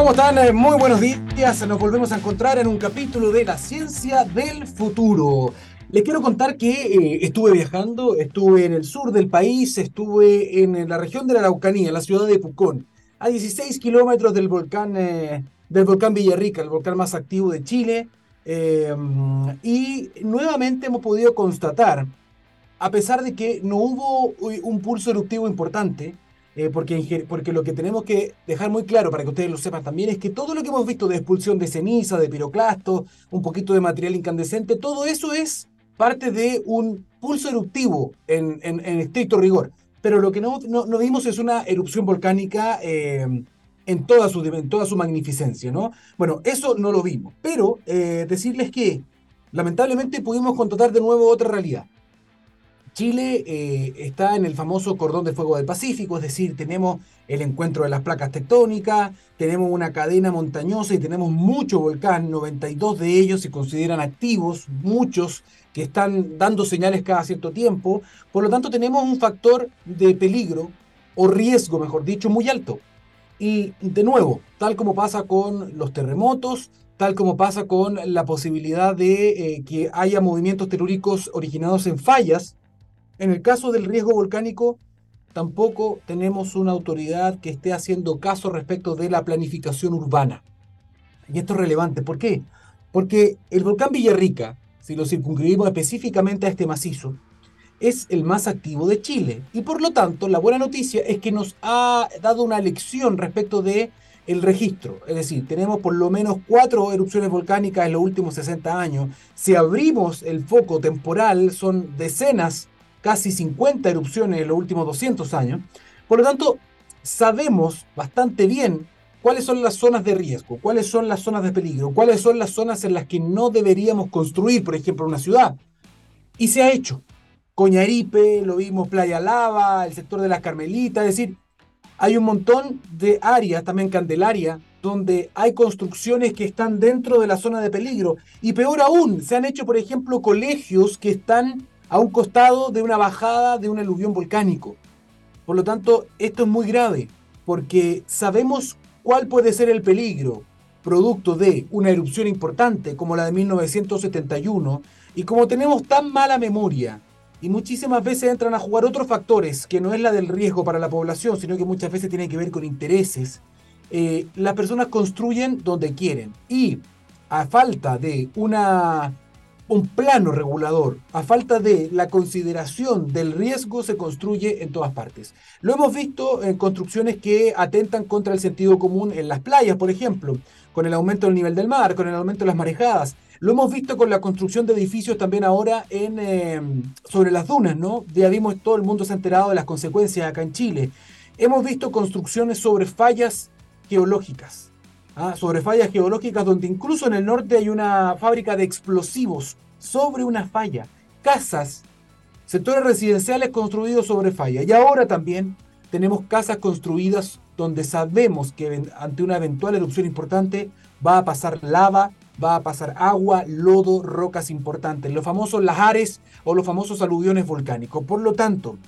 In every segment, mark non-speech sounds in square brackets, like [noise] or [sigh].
¿Cómo están? Eh, muy buenos días. Nos volvemos a encontrar en un capítulo de La Ciencia del Futuro. Les quiero contar que eh, estuve viajando, estuve en el sur del país, estuve en la región de la Araucanía, en la ciudad de Pucón, a 16 kilómetros del volcán, eh, del volcán Villarrica, el volcán más activo de Chile. y nuevamente hemos podido constatar, a pesar de que no hubo un pulso eruptivo importante, eh, porque, porque lo que tenemos que dejar muy claro para que ustedes lo sepan también es que todo lo que hemos visto de expulsión de ceniza, de piroclastos, un poquito de material incandescente, todo eso es parte de un pulso eruptivo en, en, estricto rigor. Pero lo que no, no, vimos es una erupción volcánica eh, en, toda su, toda su magnificencia, ¿no? Bueno, eso no lo vimos. Pero eh, decirles que lamentablemente pudimos constatar de nuevo otra realidad. Chile eh, está en el famoso cordón de fuego del Pacífico, es decir, tenemos el encuentro de las placas tectónicas, tenemos una cadena montañosa y tenemos muchos volcanes, 92 de ellos se consideran activos, muchos que están dando señales cada cierto tiempo, por lo tanto tenemos un factor de peligro o riesgo, mejor dicho, muy alto. Y de nuevo, tal como pasa con los terremotos, tal como pasa con la posibilidad de eh, que haya movimientos telúricos originados en fallas, en el caso del riesgo volcánico, tampoco tenemos una autoridad que esté haciendo caso respecto de la planificación urbana. Y esto es relevante. ¿Por qué? Porque el volcán Villarrica, si lo circunscribimos específicamente a este macizo, es el más activo de Chile. Y por lo tanto, la buena noticia es que nos ha dado una lección respecto de el registro. Es decir, tenemos por lo menos cuatro erupciones volcánicas en los últimos 60 años. Si abrimos el foco temporal, son decenas casi 50 erupciones en los últimos 200 años. Por lo tanto, sabemos bastante bien cuáles son las zonas de riesgo, cuáles son las zonas de peligro, cuáles son las zonas en las que no deberíamos construir, por ejemplo, una ciudad. Y se ha hecho. Coñaripe, lo vimos Playa Lava, el sector de las Carmelitas, es decir, hay un montón de áreas, también Candelaria, donde hay construcciones que están dentro de la zona de peligro. Y peor aún, se han hecho, por ejemplo, colegios que están a un costado de una bajada de un aluvión volcánico. Por lo tanto, esto es muy grave, porque sabemos cuál puede ser el peligro producto de una erupción importante como la de 1971, y como tenemos tan mala memoria, y muchísimas veces entran a jugar otros factores, que no es la del riesgo para la población, sino que muchas veces tienen que ver con intereses, eh, las personas construyen donde quieren. Y a falta de una un plano regulador, a falta de la consideración del riesgo, se construye en todas partes. Lo hemos visto en construcciones que atentan contra el sentido común en las playas, por ejemplo, con el aumento del nivel del mar, con el aumento de las marejadas. Lo hemos visto con la construcción de edificios también ahora en, em, sobre las dunas, ¿no? Ya vimos, todo el mundo se ha enterado de las consecuencias acá en Chile. Hemos visto construcciones sobre fallas geológicas ¿ah? sobre fallas geológicas donde incluso en el norte hay una fábrica de explosivos sobre una falla, casas, sectores residenciales construidos sobre falla. Y ahora también tenemos casas construidas donde sabemos que ante una eventual erupción importante va a pasar lava, va a pasar agua, lodo, rocas importantes, los famosos lajares o los famosos aluviones volcánicos. Por lo tanto,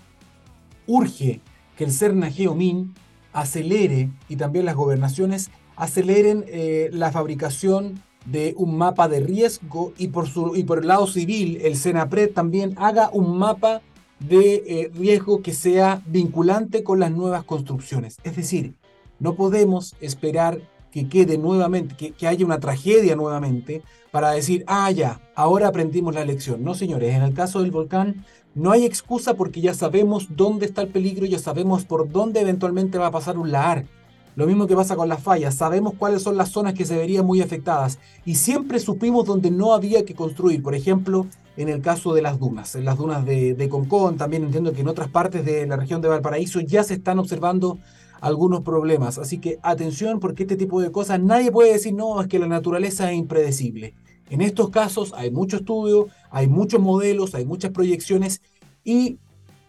urge que el CERNA Geomin acelere y también las gobernaciones aceleren eh, la fabricación de un mapa de riesgo y por, su, y por el lado civil el SENAPRED también haga un mapa de eh, riesgo que sea vinculante con las nuevas construcciones. Es decir, no podemos esperar que quede nuevamente, que, que, haya una tragedia nuevamente para decir, ah, ya, ahora aprendimos la lección. No, señores, en el caso del volcán no hay excusa porque ya sabemos dónde está el peligro, ya sabemos por dónde eventualmente va a pasar un lahar. Lo mismo que pasa con las fallas, sabemos cuáles son las zonas que se verían muy afectadas y siempre supimos dónde no había que construir, por ejemplo, en el caso de las dunas, en las dunas de, de Concón, también entiendo que en otras partes de la región de Valparaíso ya se están observando algunos problemas, así que atención porque este tipo de cosas nadie puede decir no, es que la naturaleza es impredecible. En estos casos hay mucho estudio, hay muchos modelos, hay muchas proyecciones y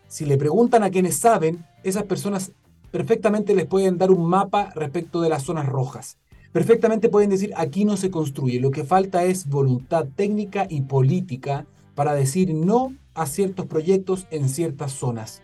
si le preguntan a quienes saben, esas personas perfectamente les pueden dar un mapa respecto de las zonas rojas. Perfectamente pueden decir, aquí no se construye, lo que falta es voluntad técnica y política para decir no a ciertos proyectos en ciertas zonas.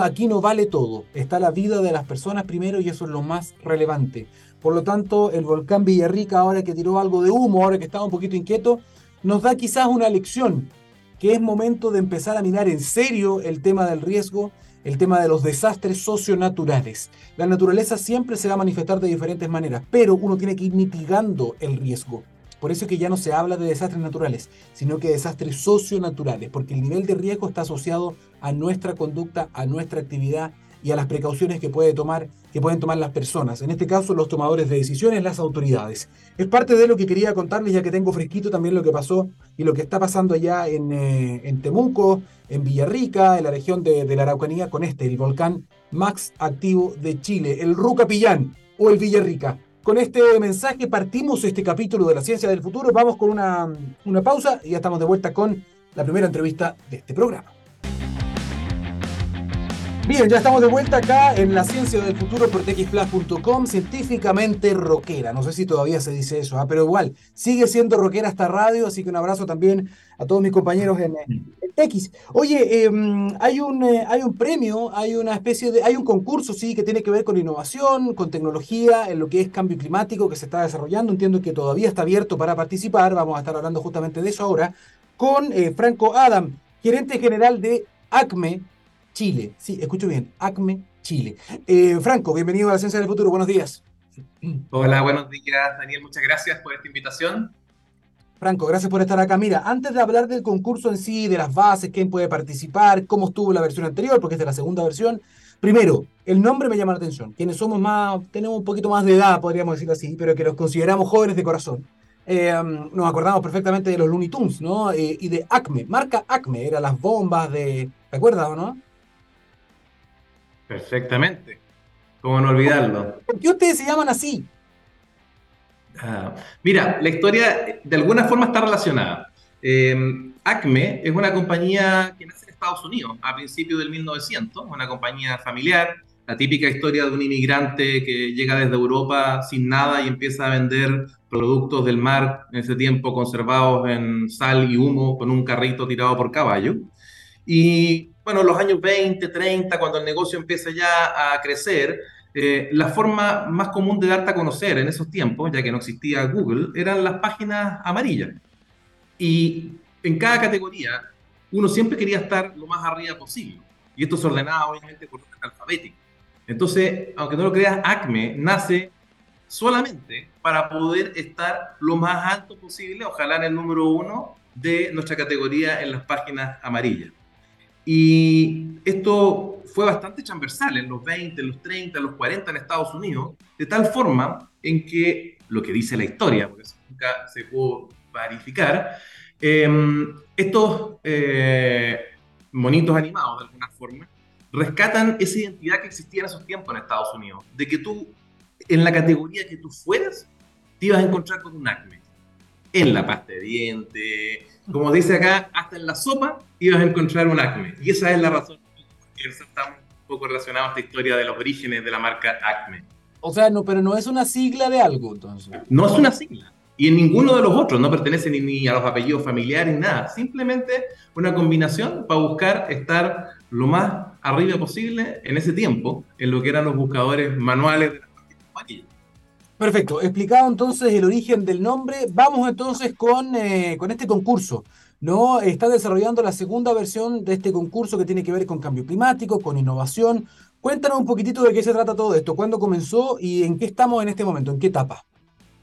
Aquí no vale todo, está la vida de las personas primero y eso es lo más relevante. Por lo tanto, el volcán Villarrica, ahora que tiró algo de humo, ahora que estaba un poquito inquieto, nos da quizás una lección, que es momento de empezar a mirar en serio el tema del riesgo, el tema de los desastres socionaturales. La naturaleza siempre se va a manifestar de diferentes maneras, pero uno tiene que ir mitigando el riesgo. Por eso es que ya no se habla de desastres naturales, sino que de desastres socionaturales, porque el nivel de riesgo está asociado a nuestra conducta, a nuestra actividad y a las precauciones que, puede tomar, que pueden tomar las personas, en este caso los tomadores de decisiones, las autoridades. Es parte de lo que quería contarles, ya que tengo fresquito también lo que pasó y lo que está pasando allá en, eh, Temuco, en Villarrica, en la región de, de, la Araucanía, con este, el volcán más activo de Chile, el Rucapillán o el Villarrica. Con este mensaje partimos este capítulo de la ciencia del futuro, vamos con una, una pausa y ya estamos de vuelta con la primera entrevista de este programa. Bien, ya estamos de vuelta acá en la ciencia del futuro por txplus.com, científicamente rockera. No sé si todavía se dice eso, ¿ah? pero igual, sigue siendo rockera esta radio, así que un abrazo también a todos mis compañeros en, en. Oye, eh, hay, un, eh, hay un premio, hay una especie de, hay un concurso, sí, que tiene que ver con innovación, con tecnología, en lo que es cambio climático que se está desarrollando. Entiendo que todavía está abierto para participar, vamos a estar hablando justamente de eso ahora, con eh, Franco Adam, gerente general de ACME, Chile. Sí, escucho bien, ACME Chile. Eh, Franco, bienvenido a la Ciencia del Futuro, buenos días. [clears throat] Hola, buenos días, Daniel, muchas gracias por esta invitación. Franco, gracias por estar acá. Mira, antes de hablar del concurso en sí, de las bases, quién puede participar, cómo estuvo la versión anterior, porque es de la segunda versión, primero, el nombre me llama la atención. Quienes somos más, tenemos un poquito más de edad, podríamos decirlo así, pero que los consideramos jóvenes de corazón. Eh, nos acordamos perfectamente de los Looney Tunes, ¿no? Eh, y de Acme, marca Acme, eran las bombas de. ¿Te acuerdas o no? Perfectamente. ¿Cómo no olvidarlo? ¿Por qué ustedes se llaman así? Ah, mira, la historia de alguna forma está relacionada. Eh, Acme es una compañía que nace en Estados Unidos a principios del 1900, una compañía familiar, la típica historia de un inmigrante que llega desde Europa sin nada y empieza a vender productos del mar, en ese tiempo conservados en sal y humo, con un carrito tirado por caballo. Y bueno, los años 20, 30, cuando el negocio empieza ya a crecer, eh, la forma más común de darte a conocer en esos tiempos, ya que no existía Google, eran las páginas amarillas. Y en cada categoría, uno siempre quería estar lo más arriba posible. Y esto se ordenaba obviamente por orden alfabético. Entonces, aunque no lo creas, Acme nace solamente para poder estar lo más alto posible, ojalá en el número uno de nuestra categoría en las páginas amarillas. Y esto fue bastante transversal en los 20, en los 30, en los 40 en Estados Unidos, de tal forma en que lo que dice la historia, porque eso nunca se pudo verificar, eh, estos eh, monitos animados de alguna forma rescatan esa identidad que existía en esos tiempos en Estados Unidos, de que tú, en la categoría que tú fueras, te ibas a encontrar con un acme. En la pasta de dientes, como dice acá, hasta en la sopa ibas a encontrar un Acme. Y esa es la razón por que está un poco relacionado a esta historia de los orígenes de la marca Acme. O sea, no, pero no es una sigla de algo, entonces. No es una sigla. Y en ninguno de los otros no pertenece ni, ni a los apellidos familiares, ni nada. Simplemente una combinación para buscar estar lo más arriba posible en ese tiempo, en lo que eran los buscadores manuales de las páginas Perfecto, explicado entonces el origen del nombre, vamos entonces con, eh, con este concurso. ¿no? Está desarrollando la segunda versión de este concurso que tiene que ver con cambio climático, con innovación. Cuéntanos un poquitito de qué se trata todo esto, cuándo comenzó y en qué estamos en este momento, en qué etapa.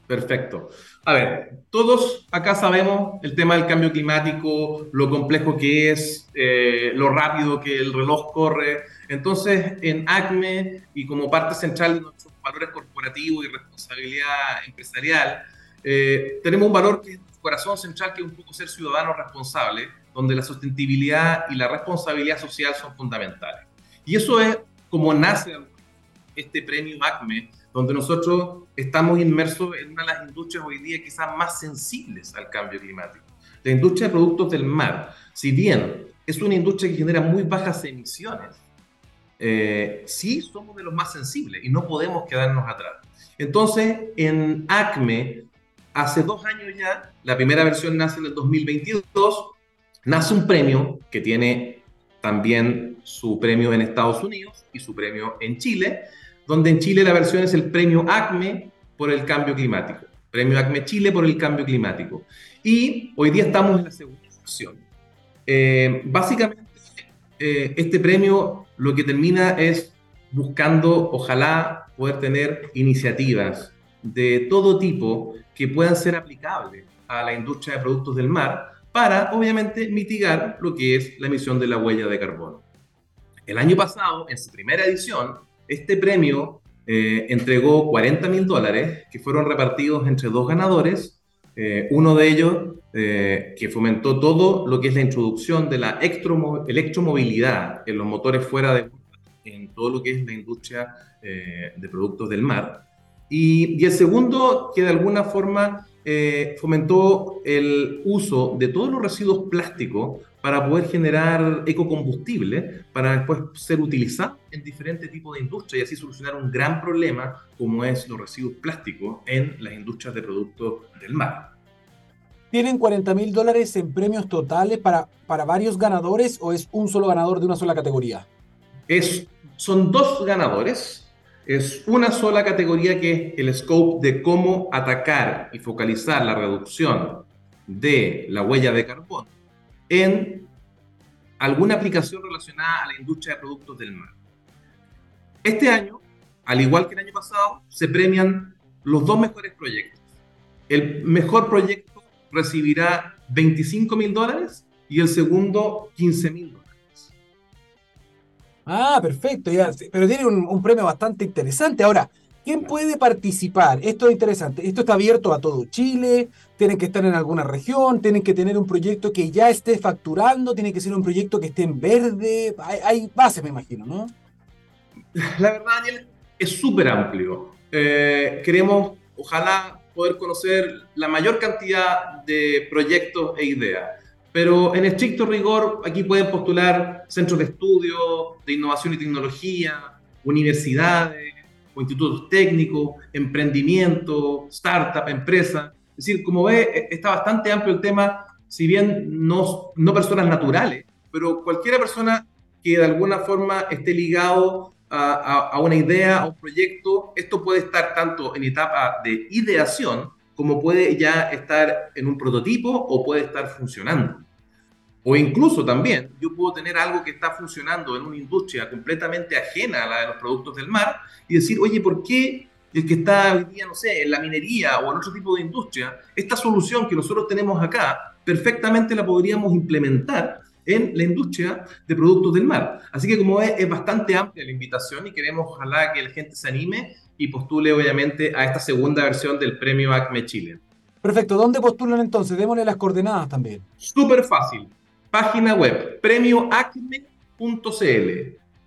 Perfecto. A ver, todos acá sabemos el tema del cambio climático, lo complejo que es, eh, lo rápido que el reloj corre. Entonces, en ACME y como parte central de nuestros valores corporativos y responsabilidad empresarial, eh, tenemos un valor que es corazón central, que es un poco ser ciudadano responsable, donde la sostenibilidad y la responsabilidad social son fundamentales. Y eso es como nace este premio ACME, donde nosotros estamos inmersos en una de las industrias hoy día quizás más sensibles al cambio climático. La industria de productos del mar, si bien es una industria que genera muy bajas emisiones, eh, sí somos de los más sensibles y no podemos quedarnos atrás. Entonces, en ACME, hace dos años ya, la primera versión nace en el 2022, nace un premio que tiene también su premio en Estados Unidos y su premio en Chile, donde en Chile la versión es el premio ACME por el cambio climático. Premio ACME Chile por el cambio climático. Y hoy día estamos en la segunda versión. Eh, básicamente, eh, este premio lo que termina es buscando, ojalá, poder tener iniciativas de todo tipo que puedan ser aplicables a la industria de productos del mar para, obviamente, mitigar lo que es la emisión de la huella de carbono. El año pasado, en su primera edición, este premio eh, entregó 40 mil dólares que fueron repartidos entre dos ganadores. Eh, uno de ellos eh, que fomentó todo lo que es la introducción de la electromovilidad en los motores fuera de en todo lo que es la industria de productos del mar. Y, y, el segundo que de alguna forma fomentó el uso de todos los residuos plásticos para poder generar ecocombustible, para después ser utilizado en diferentes tipos de industrias y así solucionar un gran problema como es los residuos plásticos en las industrias de productos del mar. ¿Tienen 40 mil dólares en premios totales para, para varios ganadores o es un solo ganador de una sola categoría? Es, son dos ganadores. Es una sola categoría que es el scope de cómo atacar y focalizar la reducción de la huella de carbono en alguna aplicación relacionada a la industria de productos del mar. Este año, al igual que el año pasado, se premian los dos mejores proyectos. El mejor proyecto recibirá 25 mil dólares y el segundo 15 mil dólares. Ah, perfecto, pero tiene un, un premio bastante interesante. Ahora, ¿Quién puede participar? Esto es interesante. Esto está abierto a todo Chile. Tienen que estar en alguna región. Tienen que tener un proyecto que ya esté facturando. Tiene que ser un proyecto que esté en verde. Hay, bases, me imagino, ¿no? La verdad, Daniel, es súper amplio. Eh, queremos, ojalá, poder conocer la mayor cantidad de proyectos e ideas. Pero en estricto rigor, aquí pueden postular centros de estudio, de innovación y tecnología, universidades, o institutos técnicos, emprendimiento, startup, empresa. Es decir, como ve, e, está bastante amplio el tema, si bien no, no personas naturales, pero cualquier persona que de alguna forma esté ligado a, a, una idea, a un proyecto, esto puede estar tanto en etapa de ideación como puede ya estar en un prototipo o puede estar funcionando. O incluso también yo puedo tener algo que está funcionando en una industria completamente ajena a la de los productos del mar y decir, oye, ¿por qué el que está hoy día, no sé, en la minería o en otro tipo de industria, esta solución que nosotros tenemos acá, perfectamente la podríamos implementar en la industria de productos del mar. Así que como es, es bastante amplia la invitación y queremos ojalá que la gente se anime y postule obviamente a esta segunda versión del premio ACME Chile. Perfecto, ¿dónde postulan entonces? Démosle las coordenadas también. Súper fácil página web premioacme.cl.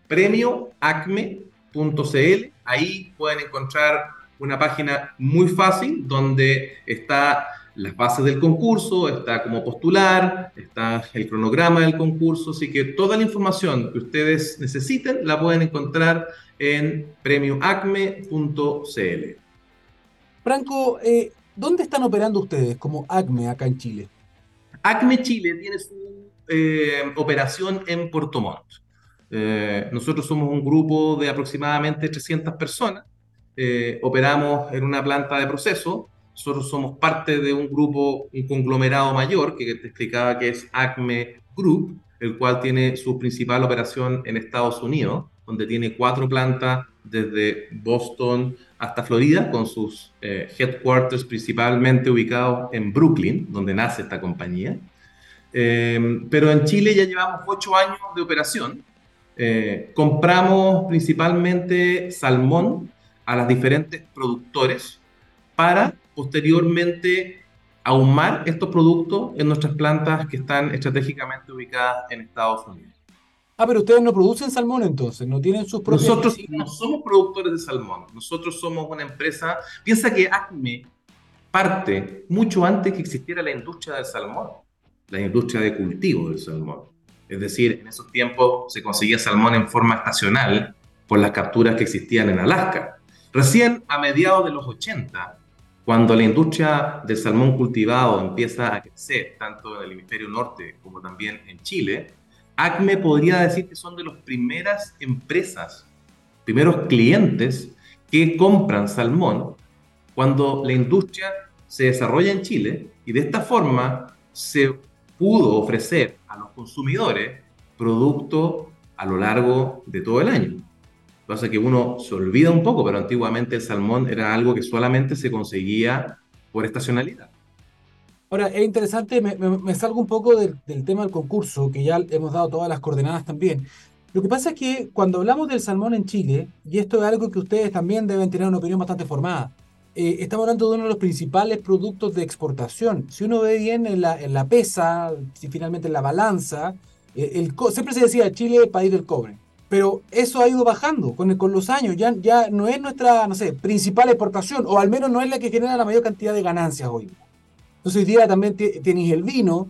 Premioacme.cl. Ahí pueden encontrar una página muy fácil donde está las bases del concurso, está cómo postular, está el cronograma del concurso, así que toda la información que ustedes necesiten la pueden encontrar en premioacme.cl. Franco, eh, ¿dónde están operando ustedes como ACME acá en Chile? ACME Chile tiene su eh, operación en Puerto Montt. Eh, nosotros somos un grupo de aproximadamente 300 personas. Eh, operamos en una planta de proceso. Nosotros somos parte de un grupo, un conglomerado mayor, que te explicaba que es ACME Group, el cual tiene su principal operación en Estados Unidos, donde tiene cuatro plantas desde Boston hasta Florida, con sus headquarters principalmente ubicados en Brooklyn, donde nace esta compañía. Em, pero en Chile ya llevamos ocho años de operación. Eh, compramos principalmente salmón a las diferentes productores para posteriormente ahumar estos productos en nuestras plantas que están estratégicamente ubicadas en Estados Unidos. Ah, pero ustedes no producen salmón entonces, no tienen sus propios. Nosotros no somos productores de salmón, nosotros somos una empresa. Piensa que ACME parte mucho antes que existiera la industria del salmón la industria de cultivo del salmón. Es decir, en esos tiempos se conseguía salmón en forma estacional por las capturas que existían en Alaska. Recién a mediados de los 80, cuando la industria del salmón cultivado empieza a crecer, tanto en el hemisferio norte como también en Chile, ACME podría decir que son de las primeras empresas, primeros clientes que compran salmón cuando la industria se desarrolla en Chile y de esta forma se pudo ofrecer a los consumidores producto a lo largo de todo el año. Pasa que uno se olvida un poco, pero antiguamente el salmón era algo que solamente se conseguía por estacionalidad. Ahora, es interesante, me, salgo un poco del, tema del concurso, que ya hemos dado todas las coordenadas también. Lo que pasa es que cuando hablamos del salmón en Chile, y esto es algo que ustedes también deben tener una opinión bastante formada, eh, estamos hablando de uno de los principales productos de exportación. Si uno ve bien en la, en la pesa, si finalmente en la balanza, eh, el, siempre se decía Chile país del cobre, pero eso ha ido bajando con, con los años, ya, ya no es nuestra, no sé, principal exportación, o al menos no es la que genera la mayor cantidad de ganancias hoy. Entonces hoy día también tienes el vino,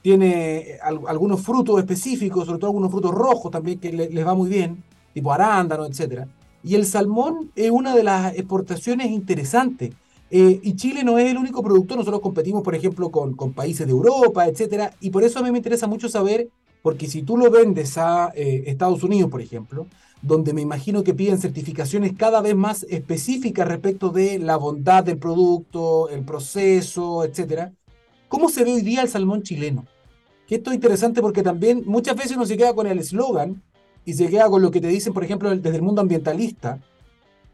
tiene algunos frutos específicos, sobre todo algunos frutos rojos también que les va muy bien, tipo arándano, etc. Y el salmón es una de las exportaciones interesantes. Eh, y Chile no es el único productor, nosotros competimos, por ejemplo, con, con países de Europa, etc. Y por eso a mí me interesa mucho saber porque si tú lo vendes a eh, Estados Unidos, por ejemplo, donde me imagino que piden certificaciones cada vez más específicas respecto de la bondad del producto, el proceso, etcétera, ¿cómo se ve hoy día el salmón chileno? Que esto es interesante porque también muchas veces uno se queda con el eslogan y se queda con lo que te dicen, por ejemplo, desde el mundo ambientalista.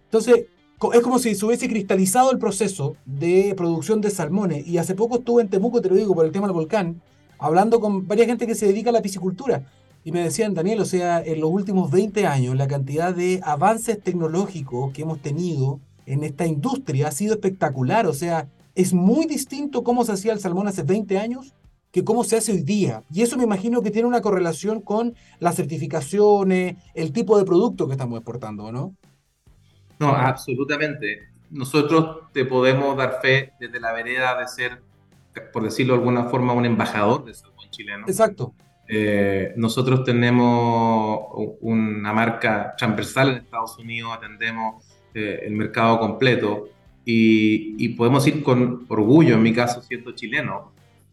Entonces, es como si se hubiese cristalizado el proceso de producción de salmones. Y hace poco estuve en Temuco, te lo digo, por el tema del volcán, hablando con varias gente que se dedica a la piscicultura. Y me decían, Daniel, o sea, en los últimos 20 años la cantidad de avances tecnológicos que hemos tenido en esta industria ha sido espectacular. O sea, es muy distinto cómo se hacía el salmón hace 20 años que cómo se hace hoy día. Y eso me imagino que tiene una correlación con las certificaciones, el tipo de producto que estamos exportando, ¿no? No, absolutamente. Nosotros te podemos dar fe desde la vereda de ser por decirlo de alguna forma, un embajador de salmón chileno. Exacto. Eh, nosotros tenemos una marca transversal en Estados Unidos, atendemos eh, el mercado completo y, y, podemos ir con orgullo, en mi caso siendo chileno,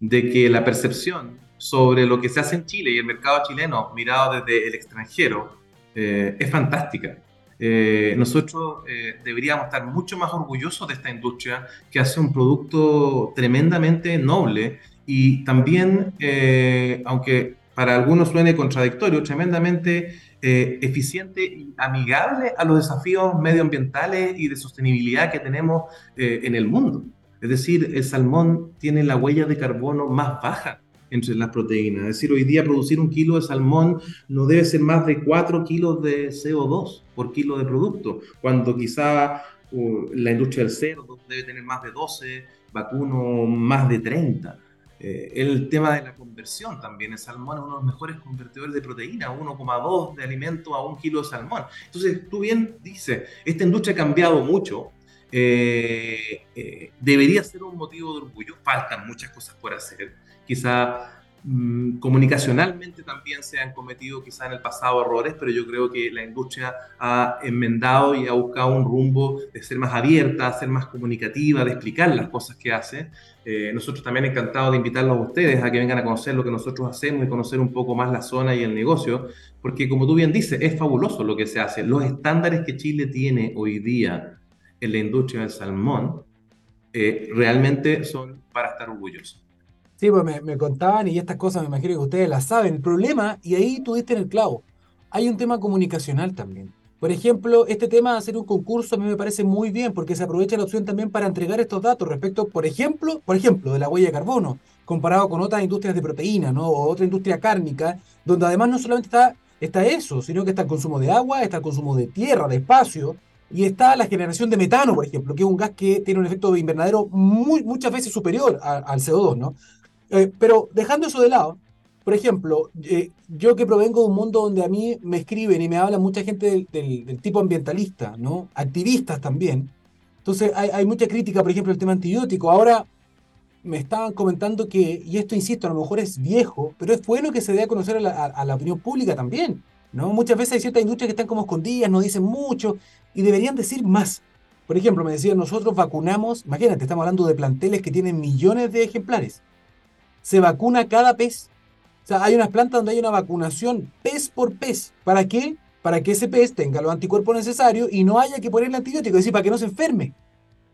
de que la percepción sobre lo que se hace en Chile y el mercado chileno mirado desde el extranjero eh, es fantástica. Eh, nosotros eh, deberíamos estar mucho más orgullosos de esta industria que hace un producto tremendamente noble y también, aunque para algunos suene contradictorio, tremendamente eficiente y amigable a los desafíos medioambientales y de sostenibilidad que tenemos en el mundo. Es decir, el salmón tiene la huella de carbono más baja entre las proteínas. Es decir, hoy día producir un kilo de salmón no debe ser más de 4 kilos de CO2 por kilo de producto, cuando quizá uh, la industria del cerdo debe tener más de 12, vacuno más de 30. Eh, el tema de la conversión también, el salmón es uno de los mejores convertidores de proteína, 1,2 de alimento a un kilo de salmón. Entonces, tú bien dices, esta industria ha cambiado mucho, eh, eh, debería ser un motivo de orgullo, faltan muchas cosas por hacer, quizá mm, comunicacionalmente también se han cometido quizá en el pasado errores, pero yo creo que la industria ha enmendado y ha buscado un rumbo de ser más abierta, ser más comunicativa, de explicar las cosas que hace. Eh, nosotros también encantados de invitarlos a ustedes a que vengan a conocer lo que nosotros hacemos y conocer un poco más la zona y el negocio, porque como tú bien dices, es fabuloso lo que se hace. Los estándares que Chile tiene hoy día en la industria del salmón eh, realmente son para estar orgullosos. Sí, pues me, contaban y estas cosas me imagino que ustedes las saben. El problema, y ahí tú diste en el clavo, hay un tema comunicacional también. Por ejemplo, este tema de hacer un concurso a mí me parece muy bien porque se aprovecha la opción también para entregar estos datos respecto, por ejemplo, por ejemplo, de la huella de carbono, comparado con otras industrias de proteína, ¿no? O otra industria cárnica, donde además no solamente está eso, sino que está el consumo de agua, está el consumo de tierra, de espacio, y está la generación de metano, por ejemplo, que es un gas que tiene un efecto de invernadero muy, muchas veces superior al CO2, ¿no? Eh, pero dejando eso de lado, por ejemplo, eh, yo que provengo de un mundo donde a mí me escriben y me habla mucha gente del, tipo ambientalista, ¿no? Activistas también. Entonces hay, mucha crítica, por ejemplo, el tema antibiótico. Ahora me estaban comentando que, y esto insisto, a lo mejor es viejo, pero es bueno que se dé a conocer a la, a la opinión pública también, ¿no? Muchas veces hay ciertas industrias que están como escondidas, no dicen mucho, y deberían decir más. Por ejemplo, me decían, nosotros vacunamos, imagínate, estamos hablando de planteles que tienen millones de ejemplares se vacuna cada pez. O sea, hay unas plantas donde hay una vacunación pez por pez. ¿Para qué? Para que ese pez tenga los anticuerpos necesarios y no haya que ponerle antibiótico, es decir, para que no se enferme.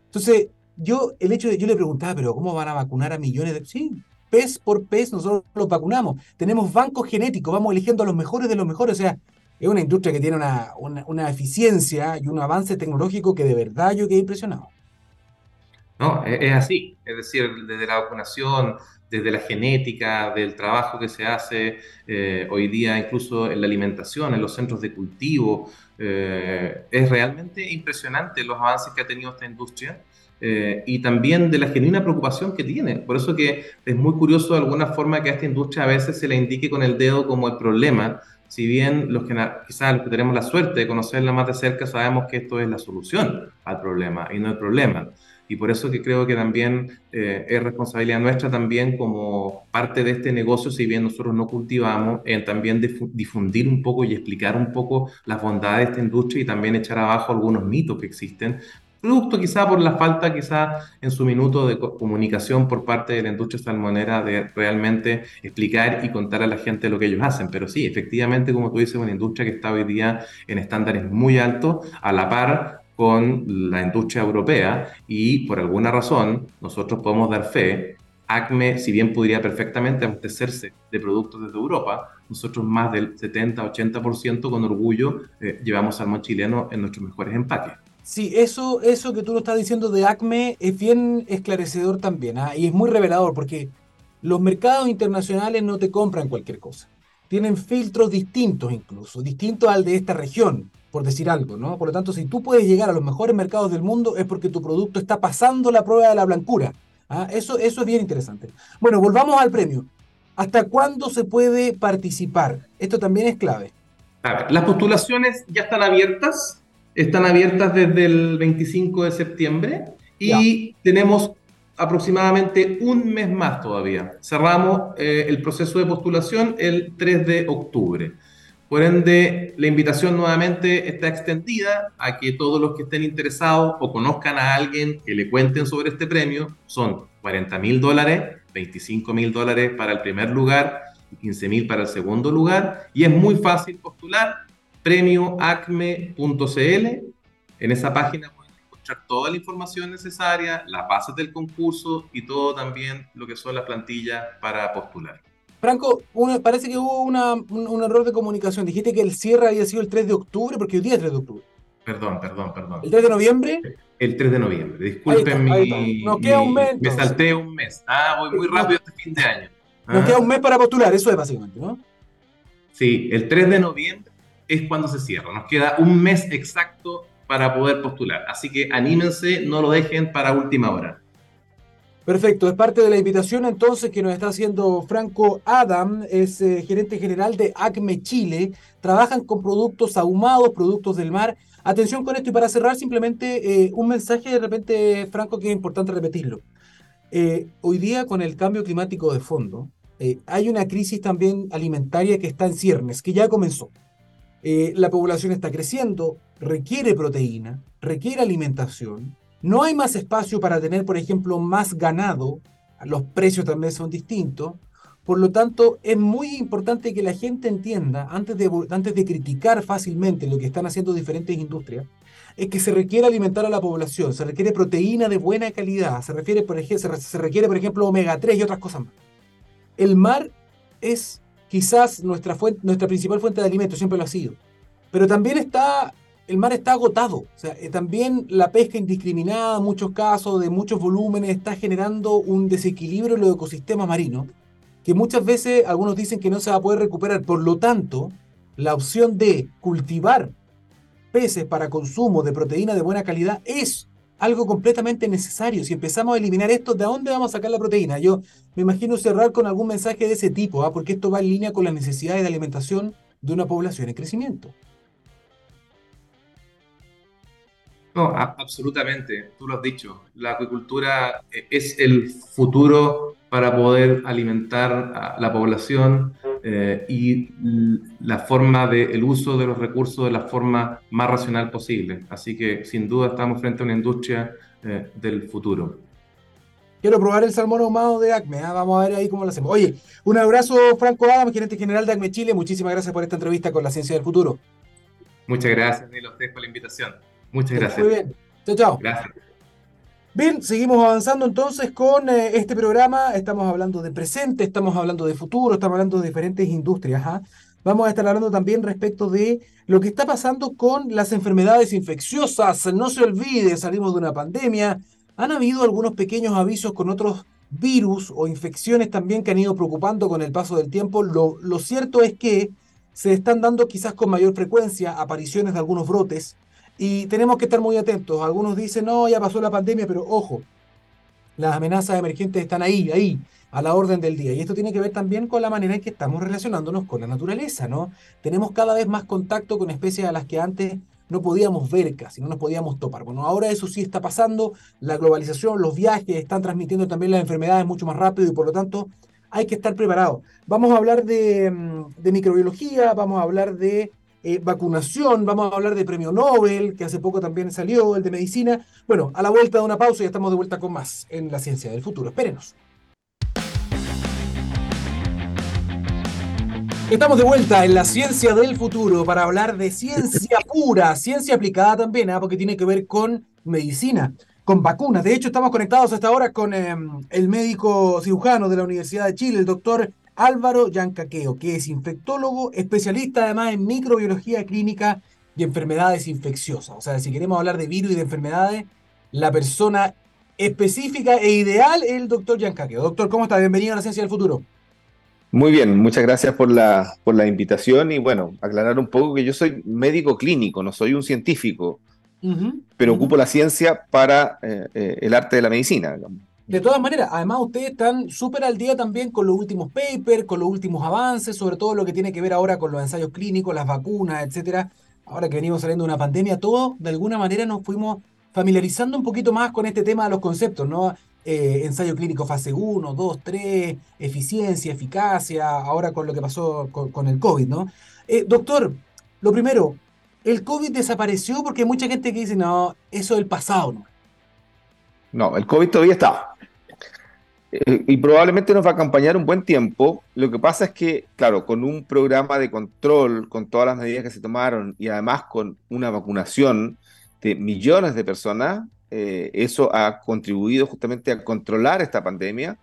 Entonces, yo, el hecho de, yo le preguntaba, pero ¿cómo van a vacunar a millones de... Sí, pez por pez nosotros los vacunamos. Tenemos bancos genéticos, vamos eligiendo a los mejores de los mejores. O sea, es una industria que tiene una, una, eficiencia y un avance tecnológico que de verdad yo quedé impresionado. No, es, así. Es decir, desde la vacunación, desde la genética, del trabajo que se hace eh, hoy día, incluso en la alimentación, en los centros de cultivo, eh, es realmente impresionante los avances que ha tenido esta industria. Eh, y también de la genuina preocupación que tiene. Por eso que es muy curioso de alguna forma que a esta industria a veces se le indique con el dedo como el problema, si bien los que quizás los tenemos la suerte de conocerla más de cerca sabemos que esto es la solución al problema y no el problema. Y por eso que creo que también eh, es responsabilidad nuestra también como parte de este negocio, si bien nosotros no cultivamos, en también difundir un poco y explicar un poco las bondades de esta industria y también echar abajo algunos mitos que existen producto quizá por la falta quizá en su minuto de comunicación por parte de la industria salmonera de realmente explicar y contar a la gente lo que ellos hacen. Pero sí, efectivamente, como tú dices, una industria que está hoy día en estándares muy altos, a la par con la industria europea y por alguna razón nosotros podemos dar fe ACME, si bien podría perfectamente abastecerse de productos desde Europa, nosotros más del 70-80% con orgullo eh, llevamos salmón chileno en nuestros mejores empaques. Sí, eso, eso que tú lo estás diciendo de ACME es bien esclarecedor también, ¿ah? y es muy revelador porque los mercados internacionales no te compran cualquier cosa. Tienen filtros distintos incluso, distintos al de esta región, por decir algo, ¿no? Por lo tanto, si tú puedes llegar a los mejores mercados del mundo es porque tu producto está pasando la prueba de la blancura. ¿ah? Eso, eso es bien interesante. Bueno, volvamos al premio. ¿Hasta cuándo se puede participar? Esto también es clave. las postulaciones ya están abiertas están abiertas desde el 25 de septiembre y tenemos aproximadamente un mes más todavía. Cerramos eh, el proceso de postulación el 3 de octubre. Por ende, la invitación nuevamente está extendida a que todos los que estén interesados o conozcan a alguien que le cuenten sobre este premio, son 40 mil dólares, 25 mil dólares para el primer lugar y 15 mil para el segundo lugar. Y es muy fácil postular premioacme.cl. En esa página pueden encontrar toda la información necesaria, las bases del concurso y todo también lo que son las plantillas para postular. Franco, parece que hubo un, error de comunicación. Dijiste que el cierre había sido el 3 de octubre, porque hoy día es 3 de octubre. Perdón, perdón, perdón. ¿El 3 de noviembre? El 3 de noviembre. Disculpen mi, Nos queda un mes. Me salté un mes. Ah, voy muy rápido este fin de año. Nos queda un mes para postular, eso es básicamente, ¿no? Sí, el 3 de noviembre es cuando se cierra. Nos queda un mes exacto para poder postular. Así que anímense, no lo dejen para última hora. Perfecto, es parte de la invitación entonces que nos está haciendo Franco Adam, es eh, gerente general de ACME Chile. Trabajan con productos ahumados, productos del mar. Atención con esto y para cerrar simplemente eh, un mensaje de repente, Franco, que es importante repetirlo. Eh, hoy día con el cambio climático de fondo, hay una crisis también alimentaria que está en ciernes, que ya comenzó. Eh, la población está creciendo, requiere proteína, requiere alimentación, no hay más espacio para tener, por ejemplo, más ganado, los precios también son distintos, por lo tanto, es muy importante que la gente entienda, antes de, antes de criticar fácilmente lo que están haciendo diferentes industrias, es que se requiere alimentar a la población, se requiere proteína de buena calidad, se, refiere, por ejemplo, se requiere, por ejemplo, omega 3 y otras cosas más. El mar es quizás nuestra, nuestra principal fuente de alimento, siempre lo ha sido. Pero también está, el mar está agotado. O sea, eh, también la pesca indiscriminada, en muchos casos, de muchos volúmenes, está generando un desequilibrio en los ecosistemas marinos, que muchas veces algunos dicen que no se va a poder recuperar. Por lo tanto, la opción de cultivar peces para consumo de proteína de buena calidad es algo completamente necesario. Si empezamos a eliminar esto, ¿de dónde vamos a sacar la proteína? Yo me imagino cerrar con algún mensaje de ese tipo, ¿ah? porque esto va en línea con las necesidades de alimentación de una población en crecimiento. No, absolutamente, tú lo has dicho. La acuicultura eh, es el futuro para poder alimentar a la población eh, y la forma de el uso de los recursos de la forma más racional posible. Así que sin duda estamos frente a una industria eh, del futuro. Quiero probar el salmón ahumado de Acme. ¿ah? Vamos a ver ahí cómo lo hacemos. Oye, un abrazo, Franco Adam, gerente general de Acme Chile. Muchísimas gracias por esta entrevista con la ciencia del futuro. Muchas gracias, Neil, a ustedes por la invitación. Muchas gracias. Muy bien. Chao, chao. Gracias. Bien, seguimos avanzando entonces con eh, este programa. Estamos hablando de presente, estamos hablando de futuro, estamos hablando de diferentes industrias. ¿ah? Vamos a estar hablando también respecto de lo que está pasando con las enfermedades infecciosas. No se olvide, salimos de una pandemia. Han habido algunos pequeños avisos con otros virus o infecciones también que han ido preocupando con el paso del tiempo. Lo, lo cierto es que se están dando quizás con mayor frecuencia apariciones de algunos brotes y tenemos que estar muy atentos. Algunos dicen, no, ya pasó la pandemia, pero ojo, las amenazas emergentes están ahí, ahí, a la orden del día. Y esto tiene que ver también con la manera en que estamos relacionándonos con la naturaleza, ¿no? Tenemos cada vez más contacto con especies a las que antes no podíamos ver casi, no nos podíamos topar. Bueno, ahora eso sí está pasando, la globalización, los viajes están transmitiendo también las enfermedades mucho más rápido y por lo tanto hay que estar preparados. Vamos a hablar de, mm, de microbiología, vamos a hablar de eh, vacunación, vamos a hablar de premio Nobel, que hace poco también salió, el de medicina. Bueno, a la vuelta de una pausa ya estamos de vuelta con más en la ciencia del futuro. Espérenos. Estamos de vuelta en la ciencia del futuro para hablar de ciencia pura, ciencia aplicada también, ¿ah? porque tiene que ver con medicina, con vacunas. De hecho, estamos conectados hasta ahora con em, el médico cirujano de la Universidad de Chile, el doctor Álvaro Yancaqueo, que es infectólogo, especialista además en microbiología clínica y enfermedades infecciosas. O sea, si queremos hablar de virus y de enfermedades, la persona específica e ideal es el doctor Yancaqueo. Doctor, ¿cómo está? Bienvenido a la Ciencia del Futuro. Muy bien, muchas gracias por la, por la invitación y bueno, aclarar un poco que yo soy médico clínico, no soy un científico, pero ocupo la ciencia para eh, eh, el arte de la medicina. Digamos. De todas maneras, además ustedes están súper al día también con los últimos papers, con los últimos avances, sobre todo lo que tiene que ver ahora con los ensayos clínicos, las vacunas, etcétera. Ahora que venimos saliendo de una pandemia, todos de alguna manera nos fuimos familiarizando un poquito más con este tema de los conceptos, ¿no? Eh, ensayo clínico fase 1, 2, 3, eficiencia, eficacia, ahora con lo que pasó con, el COVID, ¿no? Eh, doctor, lo primero, ¿el COVID desapareció? Porque hay mucha gente que dice, no, eso es el pasado, ¿no? No, el COVID todavía está. Eh, y probablemente nos va a acompañar un buen tiempo. Lo que pasa es que, claro, con un programa de control, con todas las medidas que se tomaron y además con una vacunación de millones de personas, eh, eso ha contribuido justamente a controlar esta pandemia.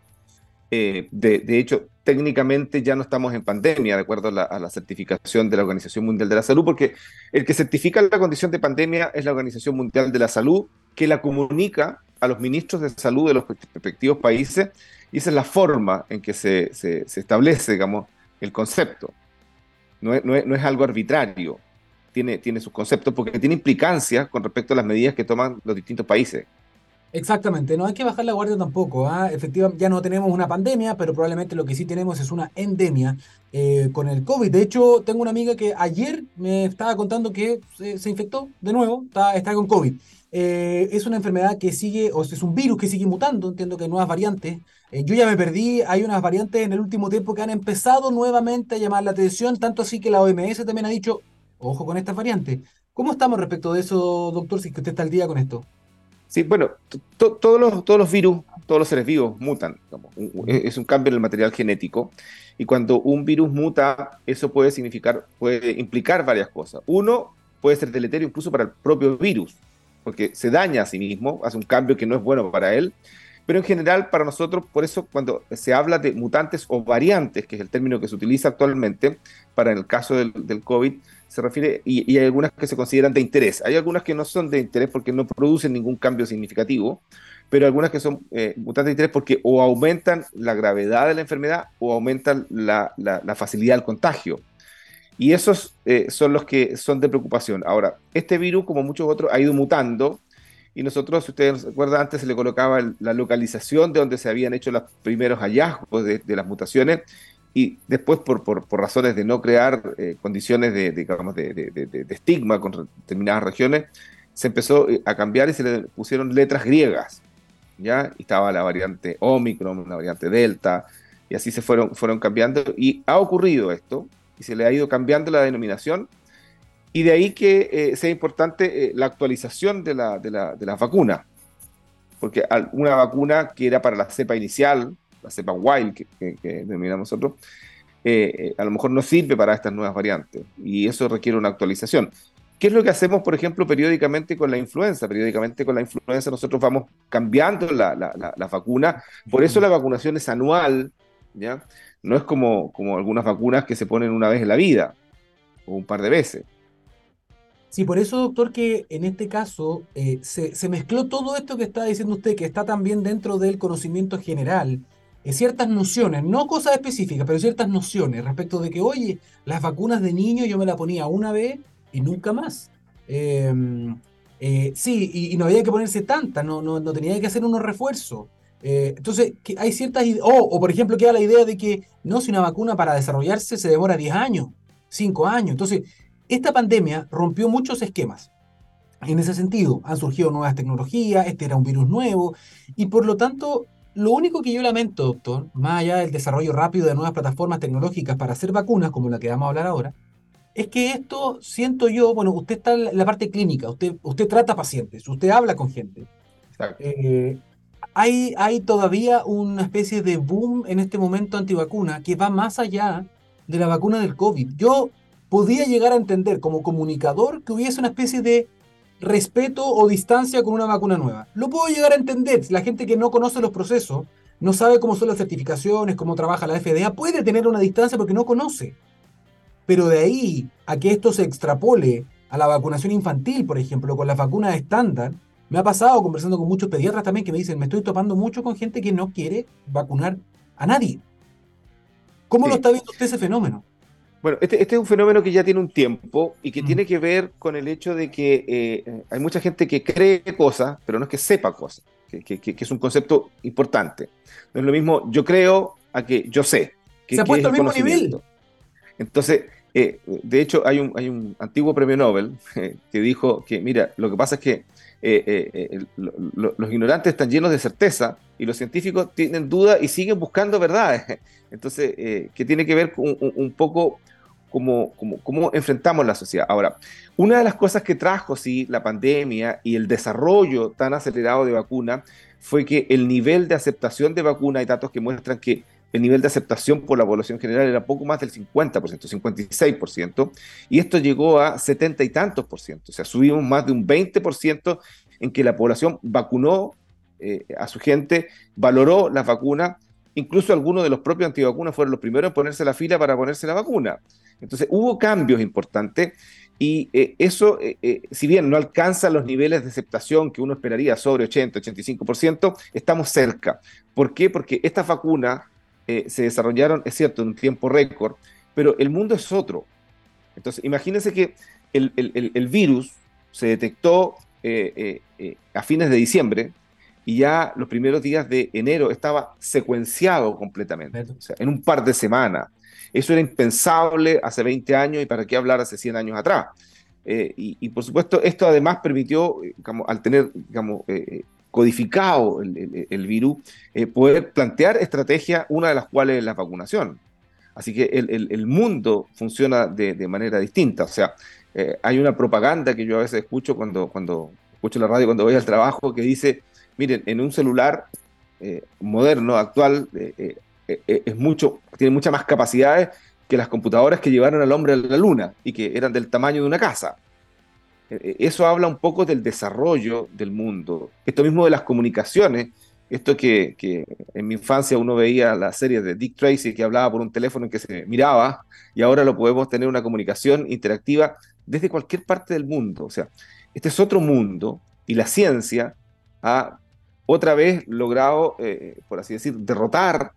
Eh, de, hecho, técnicamente ya no estamos en pandemia, de acuerdo a la, a la, certificación de la Organización Mundial de la Salud, porque el que certifica la condición de pandemia es la Organización Mundial de la Salud, que la comunica a los ministros de salud de los respectivos países y esa es la forma en que se, se, establece, digamos, el concepto. No es, no es, no es algo arbitrario, tiene, tiene sus conceptos porque tiene implicancias con respecto a las medidas que toman los distintos países. Exactamente, no hay que bajar la guardia tampoco. ¿ah? Efectivamente, ya no tenemos una pandemia, pero probablemente lo que sí tenemos es una endemia eh, con el COVID. De hecho, tengo una amiga que ayer me estaba contando que se, infectó de nuevo, está, con COVID. Eh, es una enfermedad que sigue, o es un virus que sigue mutando, entiendo que hay nuevas variantes. Eh, yo ya me perdí, hay unas variantes en el último tiempo que han empezado nuevamente a llamar la atención, tanto así que la OMS también ha dicho, ojo con estas variantes. ¿Cómo estamos respecto de eso, doctor, si usted está al día con esto? Sí, bueno, todos, los, todos los virus, todos los seres vivos mutan. Es un cambio en el material genético. Y cuando un virus muta, eso puede significar, puede implicar varias cosas. Uno, puede ser deleterio incluso para el propio virus porque se daña a sí mismo, hace un cambio que no es bueno para él. Pero en general, para nosotros, por eso cuando se habla de mutantes o variantes, que es el término que se utiliza actualmente para el caso del, del COVID, se refiere, y, hay algunas que se consideran de interés. Hay algunas que no son de interés porque no producen ningún cambio significativo, pero algunas que son eh, mutantes de interés porque o aumentan la gravedad de la enfermedad o aumentan la, facilidad del contagio. Y esos eh, son los que son de preocupación. Ahora, este virus, como muchos otros, ha ido mutando. Y nosotros, si ustedes recuerdan, antes se le colocaba la localización de donde se habían hecho los primeros hallazgos de, las mutaciones. Y después, por, por, razones de no crear eh, condiciones de, digamos, de, estigma con determinadas regiones, se empezó eh, a cambiar y se le pusieron letras griegas. ¿ya? Y estaba la variante Omicron, la variante Delta, y así se fueron, fueron cambiando. Y ha ocurrido esto, y se le ha ido cambiando la denominación. Y de ahí que eh, sea importante eh, la actualización de la, de, la, de las vacunas. porque una vacuna que era para la cepa inicial, la cepa wild que, que, denominamos nosotros, eh, eh, a lo mejor no sirve para estas nuevas variantes y eso requiere una actualización. ¿Qué es lo que hacemos, por ejemplo, periódicamente con la influenza? Periódicamente con la influenza nosotros vamos cambiando la, la, la, vacuna, por eso la vacunación es anual, ¿ya? No es como, como algunas vacunas que se ponen una vez en la vida o un par de veces. Sí, por eso, doctor, que en este caso eh, se, se, mezcló todo esto que está diciendo usted, que está también dentro del conocimiento general, ciertas nociones, no cosas específicas, pero ciertas nociones respecto de que, oye, las vacunas de niños yo me la ponía una vez y nunca más. Em, eh, sí, y, no había que ponerse tantas, no, no, no tenía que hacer unos refuerzos. entonces, que hay ciertas ideas, o por ejemplo, queda la idea de que no, si una vacuna para desarrollarse se demora 10 años, 5 años. Entonces, esta pandemia rompió muchos esquemas. En ese sentido, han surgido nuevas tecnologías, este era un virus nuevo, y por lo tanto, lo único que yo lamento, doctor, más allá del desarrollo rápido de nuevas plataformas tecnológicas para hacer vacunas, como la que vamos a hablar ahora, es que esto, siento yo, bueno, usted está en la parte clínica, usted, usted trata pacientes, usted habla con gente. Eh, hay, hay todavía una especie de boom en este momento antivacuna que va más allá de la vacuna del COVID. Yo podía llegar a entender como comunicador que hubiese una especie de respeto o distancia con una vacuna nueva. Lo puedo llegar a entender. La gente que no conoce los procesos, no sabe cómo son las certificaciones, cómo trabaja la FDA, puede tener una distancia porque no conoce. Pero de ahí a que esto se extrapole a la vacunación infantil, por ejemplo, con las vacunas estándar, me ha pasado conversando con muchos pediatras también que me dicen, me estoy topando mucho con gente que no quiere vacunar a nadie. ¿Cómo lo está viendo usted ese fenómeno? Bueno, este, este, es un fenómeno que ya tiene un tiempo y que mm. tiene que ver con el hecho de que eh, hay mucha gente que cree cosas, pero no es que sepa cosas, que, es un concepto importante. No es lo mismo yo creo a que yo sé. Que, Se ha puesto al mismo nivel. Entonces, eh, de hecho, hay un, hay un antiguo premio Nobel que dijo que, mira, lo que pasa es que eh, los ignorantes están llenos de certeza y los científicos tienen dudas y siguen buscando verdades. [laughs] Entonces, que tiene que ver un poco cómo, enfrentamos la sociedad. Ahora, una de las cosas que trajo, sí, la pandemia y el desarrollo tan acelerado de vacuna fue que el nivel de aceptación de vacuna, hay datos que muestran que el nivel de aceptación por la población general era poco más del 50%, 56%, y esto llegó a 70 y tantos por ciento, o sea, subimos más de un 20% en que la población vacunó eh, a su gente, valoró las vacunas, incluso algunos de los propios antivacunas fueron los primeros en ponerse la fila para ponerse la vacuna. Entonces hubo cambios importantes y eh, eso, eh, eh, si bien no alcanza los niveles de aceptación que uno esperaría sobre 80, 85%, estamos cerca. ¿Por qué? Porque estas vacunas se desarrollaron, es cierto, en un tiempo récord, pero el mundo es otro. Entonces, imagínense que el, el virus se detectó a fines de diciembre y ya los primeros días de enero estaba secuenciado completamente, o sea, en un par de semanas. Eso era impensable hace 20 años y para qué hablar hace 100 años atrás. Eh, y, por supuesto, esto además permitió, al tener eh, eh, codificado el, virus, poder plantear estrategias, una de las cuales es la vacunación. Así que el, mundo funciona de, manera distinta. O sea, hay una propaganda que yo a veces escucho cuando, cuando escucho la radio, cuando voy al trabajo, que dice, miren, en un celular moderno, actual, eh, eh, es mucho, tiene muchas más capacidades que las computadoras que llevaron al hombre a la luna y que eran del tamaño de una casa. Eh, eso habla un poco del desarrollo del mundo. Esto mismo de las comunicaciones, esto que, en mi infancia uno veía la serie de Dick Tracy que hablaba por un teléfono en que se miraba y ahora lo podemos tener una comunicación interactiva desde cualquier parte del mundo. O sea, este es otro mundo y la ciencia ha otra vez logrado, por así decir, derrotar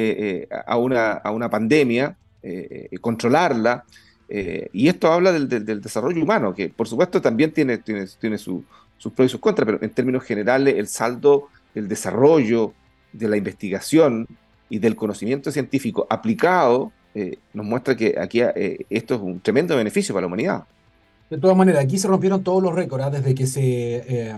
eh, eh, a, una, a, una, pandemia, eh, controlarla. y esto habla del, del, desarrollo humano, que por supuesto también tiene, tiene, tiene sus pros y sus contras, pero en términos generales el saldo del desarrollo, de la investigación y del conocimiento científico aplicado nos muestra que aquí esto es un tremendo beneficio para la humanidad. De todas maneras, aquí se rompieron todos los récords ¿ah? desde que se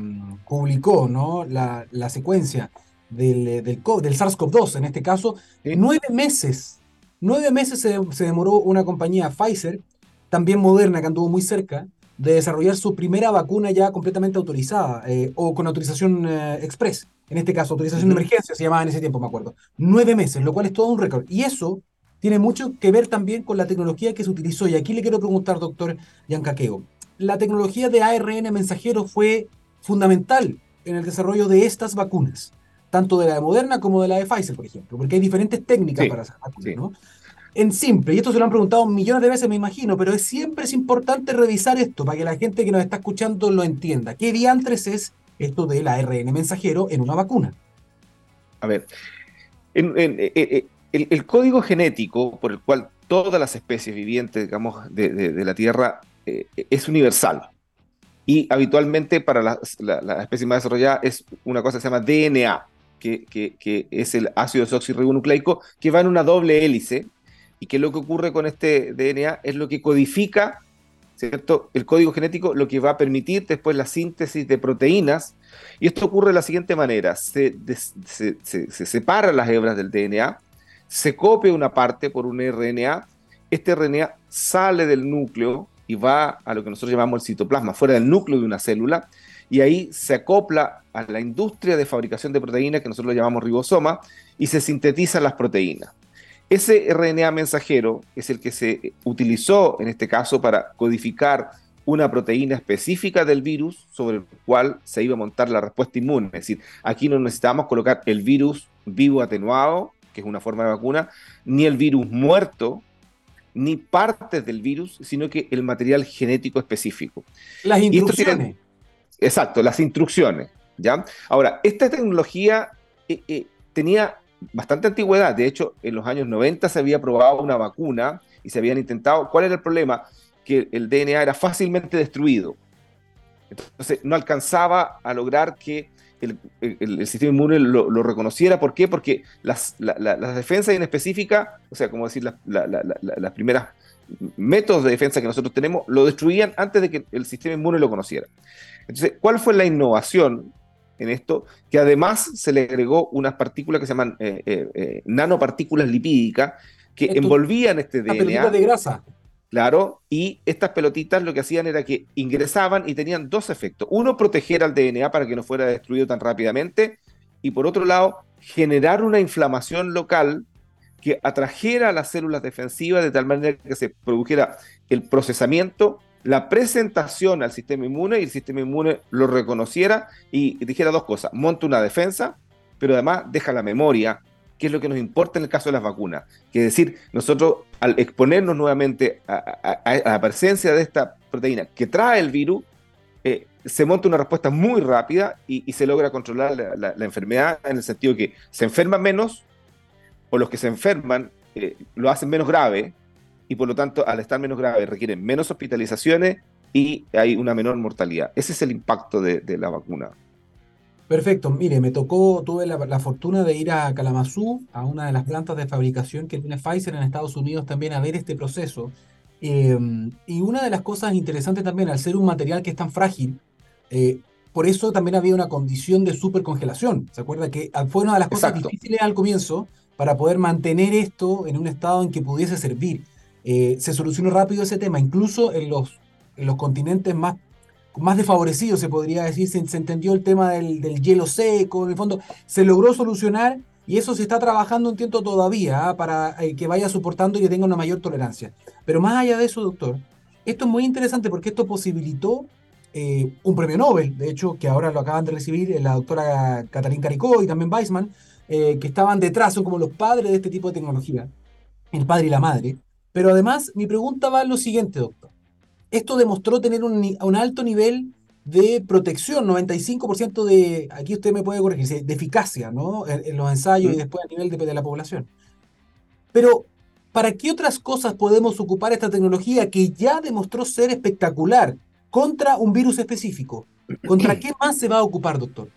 publicó ¿no? la, la secuencia del, eh, del, del SARS-CoV-2, en este caso, nueve meses. Nueve meses se, demoró una compañía Pfizer, también moderna, que anduvo muy cerca, de desarrollar su primera vacuna ya completamente autorizada eh, o con autorización eh, express. En este caso, autorización de emergencia se llamaba en ese tiempo, me acuerdo. Nueve meses, lo cual es todo un récord. Y eso tiene mucho que ver también con la tecnología que se utilizó. Y aquí le quiero preguntar, doctor Yancaqueo. La tecnología de ARN mensajero fue fundamental en el desarrollo de estas vacunas, tanto de la de Moderna como de la de Pfizer, por ejemplo, porque hay diferentes técnicas para hacer vacunas, ¿no? en simple, y esto se lo han preguntado millones de veces, me imagino, pero es, siempre es importante revisar esto para que la gente que nos está escuchando lo entienda. ¿Qué diantres es esto del ARN mensajero en una vacuna? A ver, eh, eh, el, código genético por el cual todas las especies vivientes, digamos, de, la Tierra eh, es universal. Y habitualmente para la, la, especie más desarrollada es una cosa que se llama DNA, que, es el ácido desoxirribonucleico, que va en una doble hélice, y que lo que ocurre con este DNA es lo que codifica, ¿cierto? El código genético, lo que va a permitir después la síntesis de proteínas. Y esto ocurre de la siguiente manera: se, se, se, separan las hebras del DNA, se copia una parte por un RNA, este RNA sale del núcleo y va a lo que nosotros llamamos el citoplasma, fuera del núcleo de una célula, y ahí se acopla a la industria de fabricación de proteínas, que nosotros llamamos ribosoma, y se sintetizan las proteínas. Ese RNA mensajero es el que se utilizó en este caso para codificar una proteína específica del virus sobre el cual se iba a montar la respuesta inmune. Es decir, aquí no necesitamos colocar el virus vivo atenuado, que es una forma de vacuna, ni el virus muerto, ni partes del virus, sino que el material genético específico. Las instrucciones. Exacto, las instrucciones. ¿ya? Ahora, esta tecnología eh, eh, tenía bastante antigüedad. De hecho, en los años 90 se había probado una vacuna y se habían intentado. ¿Cuál era el problema? Que el DNA era fácilmente destruido. Entonces, no alcanzaba a lograr que el, sistema inmune lo, reconociera. ¿Por qué? Porque las, defensas en específica, o sea, como decir, las primeras métodos de defensa que nosotros tenemos, lo destruían antes de que el sistema inmune lo conociera. Entonces, ¿cuál fue la innovación en esto, que además se le agregó unas partículas que se llaman eh, eh, eh, nanopartículas lipídicas que envolvían este DNA. de grasa. Claro, y estas pelotitas lo que hacían era que ingresaban y tenían dos efectos. Uno, proteger al DNA para que no fuera destruido tan rápidamente, y por otro lado, generar una inflamación local que atrajera a las células defensivas de tal manera que se produjera el procesamiento la presentación al sistema inmune y el sistema inmune lo reconociera y dijera dos cosas, monta una defensa, pero además deja la memoria, que es lo que nos importa en el caso de las vacunas. Que es decir, nosotros al exponernos nuevamente a, la presencia de esta proteína que trae el virus, eh, se monta una respuesta muy rápida y, se logra controlar la, enfermedad en el sentido que se enferman menos o los que se enferman eh, lo hacen menos grave y por lo tanto al estar menos grave requieren menos hospitalizaciones y hay una menor mortalidad. Ese es el impacto de, la vacuna. Perfecto, mire, me tocó, tuve la, fortuna de ir a Kalamazoo, a una de las plantas de fabricación que tiene Pfizer en Estados Unidos también a ver este proceso. Em, y una de las cosas interesantes también, al ser un material que es tan frágil, eh, por eso también había una condición de supercongelación. ¿Se acuerda que fue una de las cosas difíciles al comienzo para poder mantener esto en un estado en que pudiese servir? Eh, se solucionó rápido ese tema, incluso en los, en los continentes más, más desfavorecidos, se podría decir, se, entendió el tema del, hielo seco, en el fondo se logró solucionar y eso se está trabajando, entiendo, todavía ¿ah? para eh, que vaya soportando y que tenga una mayor tolerancia. Pero más allá de eso, doctor, esto es muy interesante porque esto posibilitó eh, un premio Nobel, de hecho, que ahora lo acaban de recibir la doctora Catalina Caricó y también Weissman, que estaban detrás, son como los padres de este tipo de tecnología, el padre y la madre, pero además, mi pregunta va en lo siguiente, doctor. Esto demostró tener un, alto nivel de protección, 95% de, aquí usted me puede corregir, de eficacia, ¿no? En, los ensayos y después a nivel de, de la población. Pero, ¿para qué otras cosas podemos ocupar esta tecnología que ya demostró ser espectacular contra un virus específico? ¿Contra qué más se va a ocupar, doctor?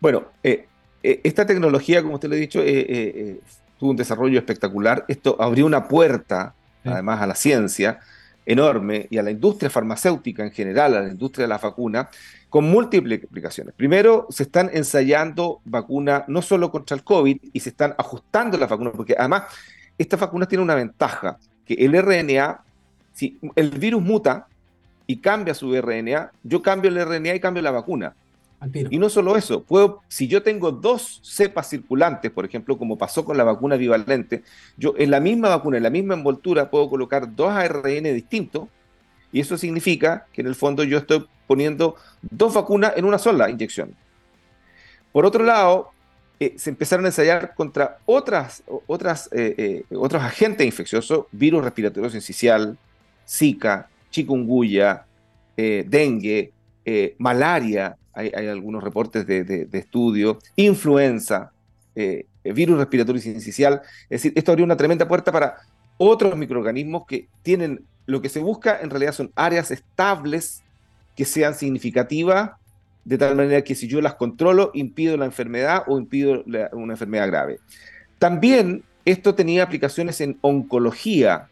Bueno, eh, eh, esta tecnología, como usted lo ha dicho, eh, tuvo un desarrollo espectacular. Esto abrió una puerta, además, a la ciencia enorme y a la industria farmacéutica en general, a la industria de la vacuna, con múltiples aplicaciones. Primero, se están ensayando vacunas no solo contra el COVID y se están ajustando las vacunas, porque además estas vacunas tienen una ventaja, que el RNA, si el virus muta y cambia su RNA, yo cambio el RNA y cambio la vacuna. Y no solo eso, puedo, si yo tengo dos cepas circulantes, por ejemplo, como pasó con la vacuna bivalente, yo en la misma vacuna, en la misma envoltura, puedo colocar dos ARN distintos, y eso significa que en el fondo yo estoy poniendo dos vacunas en una sola inyección. Por otro lado, eh, se empezaron a ensayar contra otras, otras, eh, eh, otros agentes infecciosos, virus respiratorio sincicial, Zika, chikungunya, dengue, malaria, hay, algunos reportes de, estudio, influenza, eh, virus respiratorio sincicial. Es decir, esto abrió una tremenda puerta para otros microorganismos que tienen, lo que se busca en realidad son áreas estables que sean significativas, de tal manera que si yo las controlo, impido la enfermedad o impido una enfermedad grave. También esto tenía aplicaciones en oncología,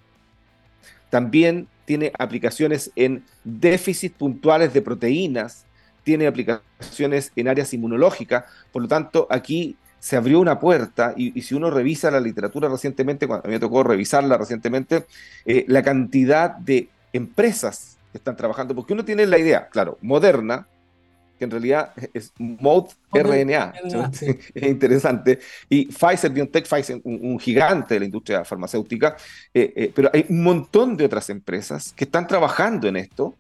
también tiene aplicaciones en déficits puntuales de proteínas, tiene aplicaciones en áreas inmunológicas, por lo tanto aquí se abrió una puerta y, si uno revisa la literatura recientemente, cuando a mí me tocó revisarla recientemente, eh, la cantidad de empresas que están trabajando, porque uno tiene la idea, claro, moderna, que en realidad es Mode RNA, [laughs] es interesante, y Pfizer, BioNTech, Pfizer, un, gigante de la industria farmacéutica, eh, eh, pero hay un montón de otras empresas que están trabajando en esto,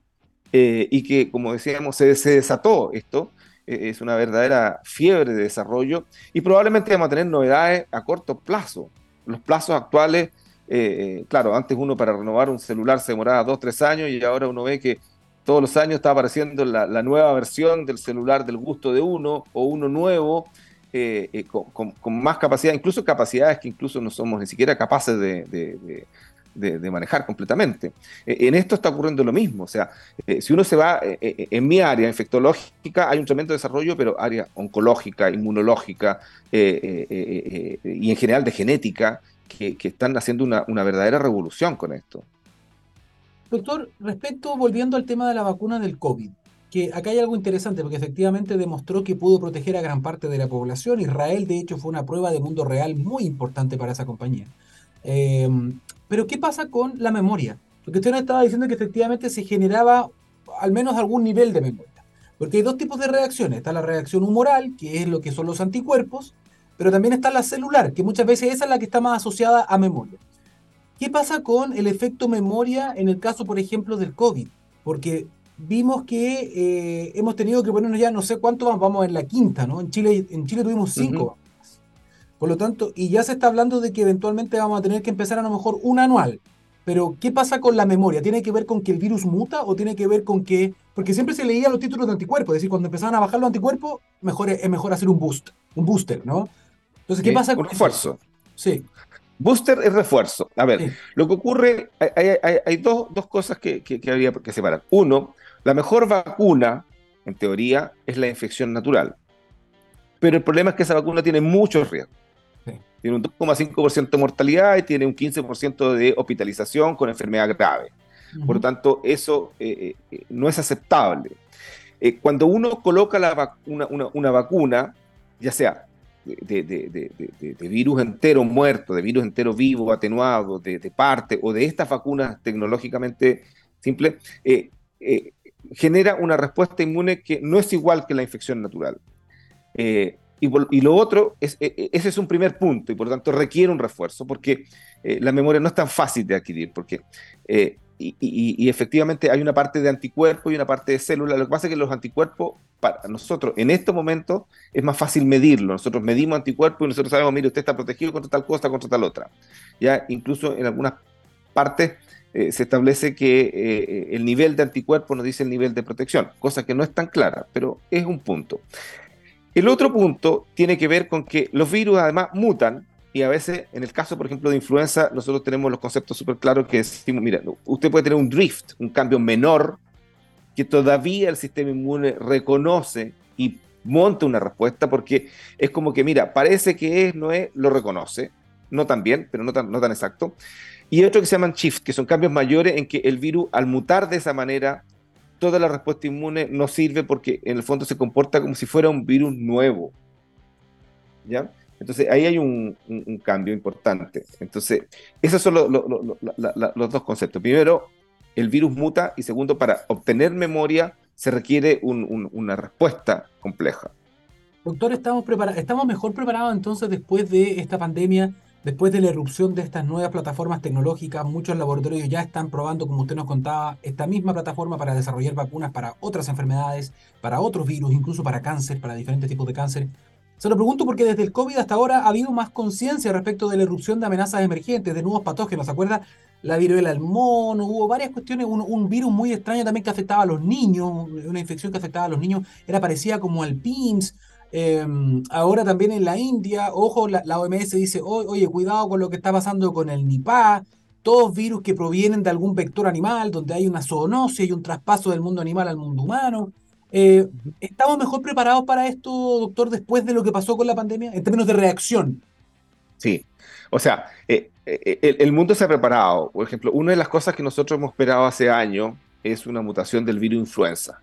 eh, y que, como decíamos, se, desató esto. Eh, es una verdadera fiebre de desarrollo y probablemente vamos a tener novedades a corto plazo. Los plazos actuales, eh, claro, antes uno para renovar un celular se demoraba dos, tres años y ahora uno ve que todos los años está apareciendo la, nueva versión del celular del gusto de uno o uno nuevo. con, más capacidad, incluso capacidades que incluso no somos ni siquiera capaces de, manejar completamente. E, en esto está ocurriendo lo mismo, o sea, eh, si uno se va, eh, eh, en mi área infectológica hay un tremendo desarrollo, pero área oncológica, inmunológica y en general de genética, que, están haciendo una, una verdadera revolución con esto. Doctor, respecto, volviendo al tema de la vacuna del COVID, que acá hay algo interesante porque efectivamente demostró que pudo proteger a gran parte de la población. Israel, de hecho, fue una prueba de mundo real muy importante para esa compañía. Pero ¿qué pasa con la memoria? Porque usted nos estaba diciendo que efectivamente se generaba al menos algún nivel de memoria. Porque hay dos tipos de reacciones. Está la reacción humoral, que es lo que son los anticuerpos, pero también está la celular, que muchas veces esa es la que está más asociada a memoria. ¿Qué pasa con el efecto memoria en el caso, por ejemplo, del COVID? Porque vimos que eh, hemos tenido que ponernos ya no sé cuánto vamos en la quinta, ¿no? En Chile, en Chile tuvimos cinco. Por lo tanto, y ya se está hablando de que eventualmente vamos a tener que empezar a lo mejor un anual. Pero, ¿qué pasa con la memoria? ¿Tiene que ver con que el virus muta o tiene que ver con que.? Porque siempre se leía los títulos de anticuerpos, es decir, cuando empezaban a bajar los anticuerpos, mejor, es mejor hacer un boost, un booster, ¿no? Entonces, ¿qué pasa con. Un refuerzo. Sí. Booster es refuerzo. A ver, lo que ocurre, hay, dos, cosas que, que, habría que separar. Uno, la mejor vacuna, en teoría, es la infección natural. Pero el problema es que esa vacuna tiene muchos riesgos. Tiene un 2,5% de mortalidad y tiene un 15% de hospitalización con enfermedad grave. Por lo tanto, eso eh, eh, no es aceptable. Eh, cuando uno coloca la una, vacuna, ya sea de, virus entero muerto, de virus entero vivo, atenuado, de, parte, o de estas vacunas tecnológicamente simples, genera una respuesta inmune que no es igual que la infección natural. Y, lo otro, es, e, e, ese es un primer punto y por lo tanto requiere un refuerzo porque eh, la memoria no es tan fácil de adquirir porque, eh, y, efectivamente hay una parte de anticuerpo y una parte de célula. Lo que pasa es que los anticuerpos, para nosotros en estos momentos es más fácil medirlo. Nosotros medimos anticuerpos y nosotros sabemos, mire, usted está protegido contra tal cosa, contra tal otra. Ya incluso en algunas partes eh, se establece que el nivel de anticuerpo nos dice el nivel de protección, cosa que no es tan clara, pero es un punto. El otro punto tiene que ver con que los virus además mutan y a veces, en el caso, por ejemplo, de influenza, nosotros tenemos los conceptos súper claros que decimos, mira, usted puede tener un drift, un cambio menor, que todavía el sistema inmune reconoce y monta una respuesta porque es como que, mira, parece que es, no es, lo reconoce, no tan bien, pero no tan, no tan exacto. Y otro que se llaman shift, que son cambios mayores en que el virus, al mutar de esa manera, toda la respuesta inmune no sirve porque en el fondo se comporta como si fuera un virus nuevo. ¿Ya? Entonces ahí hay un, cambio importante. Entonces, esos son los dos conceptos. Primero, el virus muta y segundo, para obtener memoria se requiere una respuesta compleja. Doctor, ¿estamos, ¿estamos mejor preparados entonces después de esta pandemia, después de la erupción de estas nuevas plataformas tecnológicas? Muchos laboratorios ya están probando, como usted nos contaba, esta misma plataforma para desarrollar vacunas para otras enfermedades, para otros virus, incluso para cáncer, para diferentes tipos de cáncer. Se lo pregunto porque desde el COVID hasta ahora ha habido más conciencia respecto de la erupción de amenazas emergentes, de nuevos patógenos. ¿Se acuerda? La viruela del mono, hubo varias cuestiones, un, virus muy extraño también que afectaba a los niños, una infección que afectaba a los niños, era parecida como al PIMS. Em, ahora también en la India, ojo, la, OMS dice, oye, cuidado con lo que está pasando con el Nipah, todos virus que provienen de algún vector animal, donde hay una zoonosis y un traspaso del mundo animal al mundo humano. Eh, ¿Estamos mejor preparados para esto, doctor, después de lo que pasó con la pandemia, en términos de reacción? Sí, o sea, eh, eh, el, mundo se ha preparado. Por ejemplo, una de las cosas que nosotros hemos esperado hace años es una mutación del virus influenza.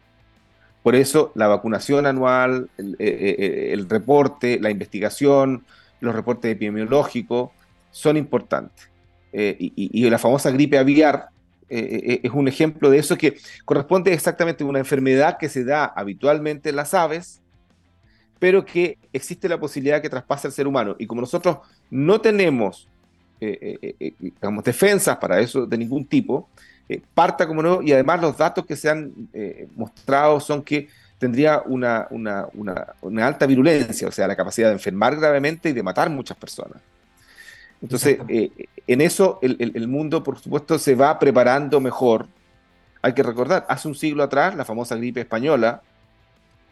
Por eso la vacunación anual, el, reporte, la investigación, los reportes epidemiológicos son importantes. y, la famosa gripe aviar eh, eh, eh, es un ejemplo de eso que corresponde exactamente a una enfermedad que se da habitualmente en las aves, pero que existe la posibilidad que traspase al ser humano. Y como nosotros no tenemos digamos, defensas para eso de ningún tipo, parta como no, y además los datos que se han mostrado son que tendría una, una, una, alta virulencia, o sea, la capacidad de enfermar gravemente y de matar muchas personas. Entonces, eh, en eso el, mundo, por supuesto, se va preparando mejor. Hay que recordar, hace un siglo atrás, la famosa gripe española,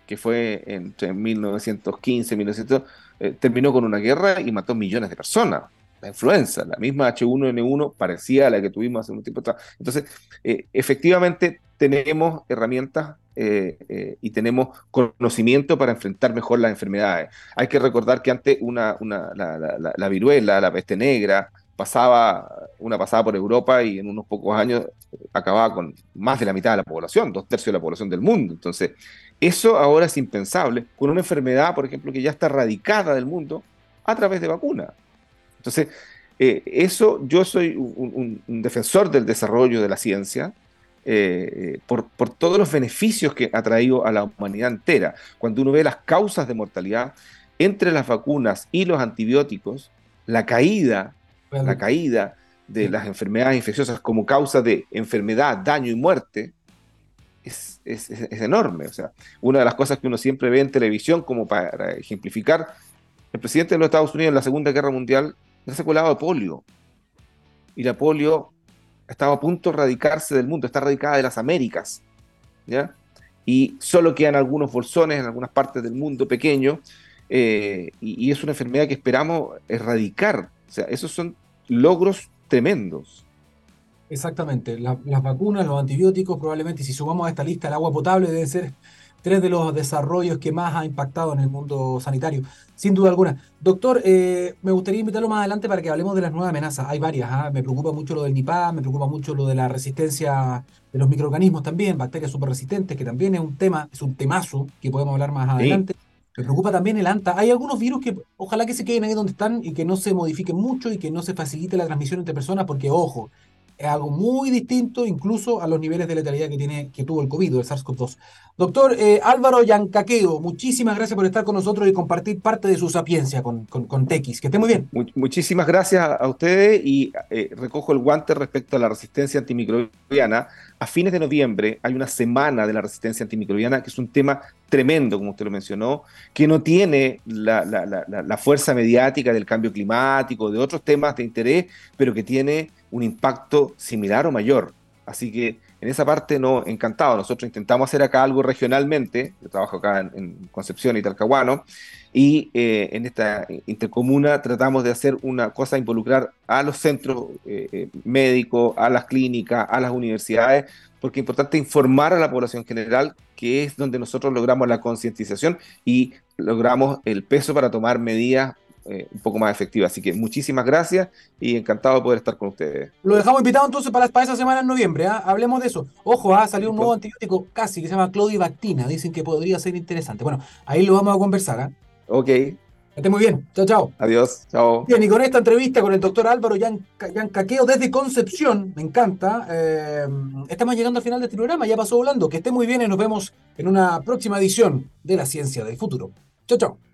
que fue entre 1915 y 1900, eh, terminó con una guerra y mató millones de personas. La influenza, la misma H1N1, parecía a la que tuvimos hace un tiempo atrás. Entonces, eh, efectivamente, tenemos herramientas eh, eh, y tenemos conocimiento para enfrentar mejor las enfermedades. Hay que recordar que antes una, la, viruela, la peste negra, pasaba, una pasaba por Europa y en unos pocos años acababa con más de la mitad de la población, dos tercios de la población del mundo. Entonces, eso ahora es impensable con una enfermedad, por ejemplo, que ya está radicada del mundo a través de vacunas. Entonces, eh, eso yo soy un, defensor del desarrollo de la ciencia, eh, por, todos los beneficios que ha traído a la humanidad entera. Cuando uno ve las causas de mortalidad entre las vacunas y los antibióticos, la caída, la caída de las enfermedades infecciosas como causa de enfermedad, daño y muerte es, enorme. O sea, una de las cosas que uno siempre ve en televisión, como para ejemplificar, el presidente de los Estados Unidos en la Segunda Guerra Mundial se colado de polio. Y la polio estaba a punto de radicarse del mundo, está radicada de las Américas, ¿ya? Y solo quedan algunos bolsones en algunas partes del mundo pequeño, eh, y, es una enfermedad que esperamos erradicar. O sea, esos son logros tremendos. Exactamente, las vacunas, los antibióticos, probablemente si sumamos a esta lista el agua potable, debe ser tres de los desarrollos que más ha impactado en el mundo sanitario, sin duda alguna. Doctor, eh, me gustaría invitarlo más adelante para que hablemos de las nuevas amenazas. Hay varias, ¿ah? me preocupa mucho lo del Nipah, me preocupa mucho lo de la resistencia de los microorganismos también, bacterias súper resistentes, que también es un tema, es un temazo que podemos hablar más adelante. Me preocupa también el ANTA. Hay algunos virus que ojalá que se queden ahí donde están y que no se modifiquen mucho y que no se facilite la transmisión entre personas, porque ojo, es algo muy distinto incluso a los niveles de letalidad que, tiene, que tuvo el COVID, el SARS-CoV-2. Doctor eh, Álvaro Yancaqueo, muchísimas gracias por estar con nosotros y compartir parte de su sapiencia con, con. Que esté muy bien. muchísimas gracias a ustedes y eh, recojo el guante respecto a la resistencia antimicrobiana. A fines de noviembre hay una semana de la resistencia antimicrobiana que es un tema tremendo, como usted lo mencionó, que no tiene la, la fuerza mediática del cambio climático, de otros temas de interés, pero que tiene un impacto similar o mayor. Así que en esa parte no, encantado. Nosotros intentamos hacer acá algo regionalmente. Yo trabajo acá en, Concepción y Talcahuano. Y eh, en esta intercomuna tratamos de hacer una cosa, involucrar a los centros eh, eh, médicos, a las clínicas, a las universidades, porque es importante informar a la población general que es donde nosotros logramos la concientización y logramos el peso para tomar medidas eh, un poco más efectiva. Así que muchísimas gracias y encantado de poder estar con ustedes. Lo dejamos invitado entonces para, para esa semana en noviembre. ¿ah? Hablemos de eso. Ojo, ha ¿ah? salido un nuevo antibiótico casi que se llama Clodivactina. Dicen que podría ser interesante. Bueno, ahí lo vamos a conversar. ¿ah? Ok. Que esté muy bien. Chao, chao. Adiós. Chao. Bien, y con esta entrevista con el doctor Álvaro Yancaqueo desde Concepción, me encanta. eh, estamos llegando al final de este programa, ya pasó volando. Que esté muy bien y nos vemos en una próxima edición de La Ciencia del Futuro. Chao, chao.